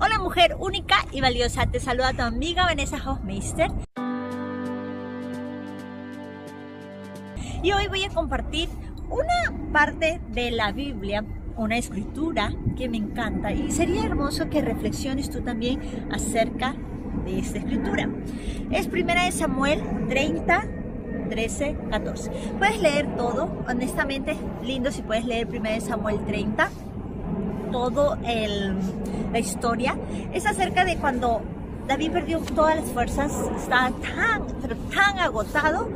Hola mujer única y valiosa, te saluda tu amiga Vanessa Hofmeister. Y hoy voy a compartir una parte de la Biblia, una escritura que me encanta y sería hermoso que reflexiones tú también acerca de esta escritura. Es primera de Samuel 30, 13, 14. Puedes leer todo, honestamente lindo si puedes leer primera de Samuel 30 todo el, la historia es acerca de cuando David perdió todas las fuerzas, estaba tan, pero tan agotado,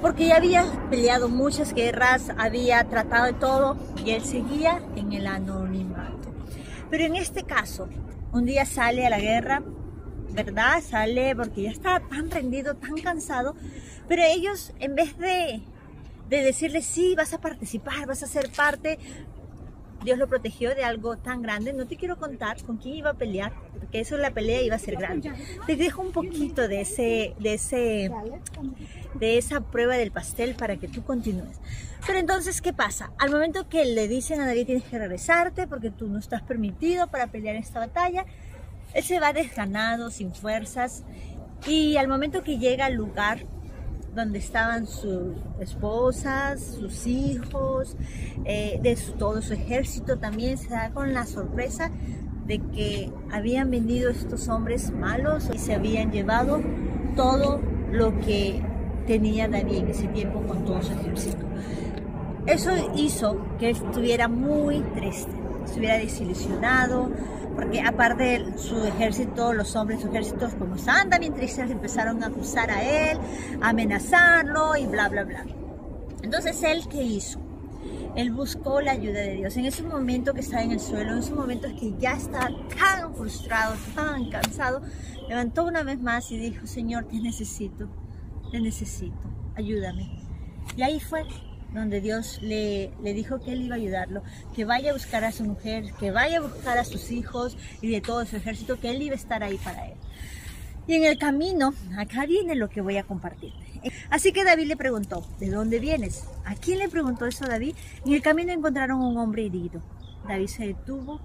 porque ya había peleado muchas guerras, había tratado de todo y él seguía en el anonimato. Pero en este caso, un día sale a la guerra, ¿verdad? Sale porque ya estaba tan rendido, tan cansado, pero ellos en vez de, de decirle sí, vas a participar, vas a ser parte, Dios lo protegió de algo tan grande. No te quiero contar con quién iba a pelear, porque eso la pelea iba a ser grande. Te dejo un poquito de ese, de ese, de esa prueba del pastel para que tú continúes. Pero entonces, ¿qué pasa? Al momento que le dicen a David tienes que regresarte porque tú no estás permitido para pelear esta batalla, él se va desganado, sin fuerzas, y al momento que llega al lugar donde estaban sus esposas, sus hijos, eh, de todo su ejército también se da con la sorpresa de que habían venido estos hombres malos y se habían llevado todo lo que tenía David en ese tiempo con todo su ejército. Eso hizo que estuviera muy triste, estuviera desilusionado, porque aparte su ejército, los hombres su ejército, como estaban tristes, empezaron a acusar a él, a amenazarlo y bla, bla, bla. Entonces, ¿él qué hizo? Él buscó la ayuda de Dios. En ese momento que estaba en el suelo, en ese momento que ya estaba tan frustrado, tan cansado, levantó una vez más y dijo, Señor, te necesito, te necesito, ayúdame. Y ahí fue donde Dios le, le, dijo que él iba a ayudarlo, que vaya a buscar a su mujer, que vaya a buscar a sus hijos y de todo su ejército, que él iba a estar ahí para él. Y en el camino, acá viene lo que voy a compartir. Así que David le preguntó, ¿de dónde vienes? ¿A quién le preguntó eso David? En el camino encontraron un hombre herido. David se detuvo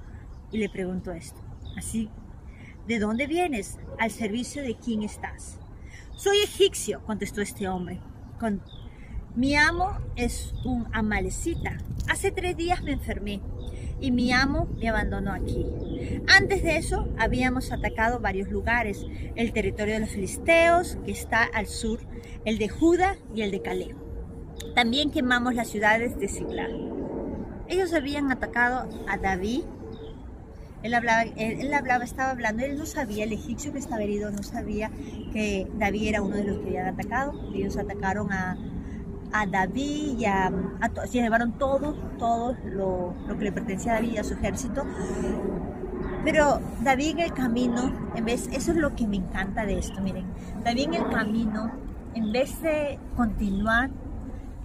y le preguntó esto. Así, ¿de dónde vienes? ¿Al servicio de quién estás? Soy egipcio, contestó este hombre. Mi amo es un amalecita. Hace tres días me enfermé y mi amo me abandonó aquí. Antes de eso habíamos atacado varios lugares, el territorio de los filisteos, que está al sur, el de Judá y el de Caleb. También quemamos las ciudades de Siglar. Ellos habían atacado a David. Él él, hablaba, estaba hablando, él no sabía, el egipcio que estaba herido no sabía que David era uno de los que habían atacado. Ellos atacaron a, a David y a, se llevaron todo, todo lo, lo, que le pertenecía a David y a su ejército. Pero David en el camino, en vez, eso es lo que me encanta de esto, miren, David en el camino, en vez de continuar,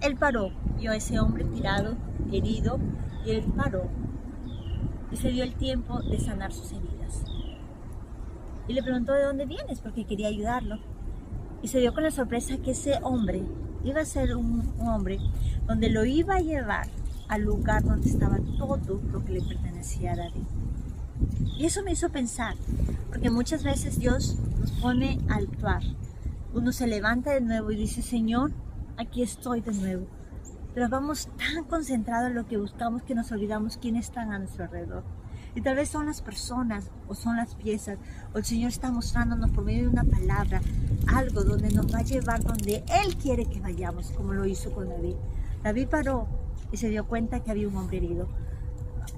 él paró, vio a ese hombre tirado, herido, y él paró y se dio el tiempo de sanar sus heridas. Y le preguntó de dónde vienes, porque quería ayudarlo. Y se dio con la sorpresa que ese hombre iba a ser un, hombre donde lo iba a llevar al lugar donde estaba todo lo que le pertenecía a David. Y eso me hizo pensar, porque muchas veces Dios nos pone a actuar. Uno se levanta de nuevo y dice, Señor, aquí estoy de nuevo. Pero vamos tan concentrados en lo que buscamos que nos olvidamos quiénes están a nuestro alrededor. Y tal vez son las personas o son las piezas o el Señor está mostrándonos por medio de una palabra algo donde nos va a llevar donde Él quiere que vayamos, como lo hizo con David. David paró y se dio cuenta que había un hombre herido.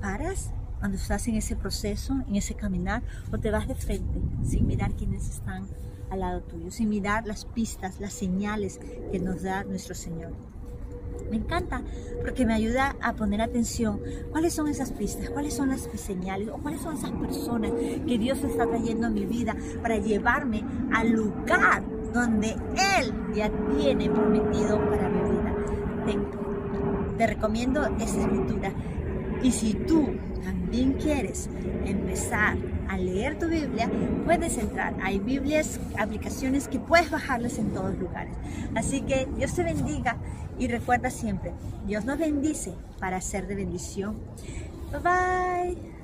¿Paras cuando estás en ese proceso, en ese caminar, o te vas de frente sin mirar quiénes están al lado tuyo, sin mirar las pistas, las señales que nos da nuestro Señor? Me encanta porque me ayuda a poner atención cuáles son esas pistas, cuáles son las señales o cuáles son esas personas que Dios está trayendo a mi vida para llevarme al lugar donde Él ya tiene prometido para mi vida. Te, te recomiendo esa escritura. Y si tú también quieres empezar a leer tu Biblia, puedes entrar. Hay Biblias, aplicaciones que puedes bajarles en todos lugares. Así que Dios te bendiga y recuerda siempre, Dios nos bendice para ser de bendición. Bye bye.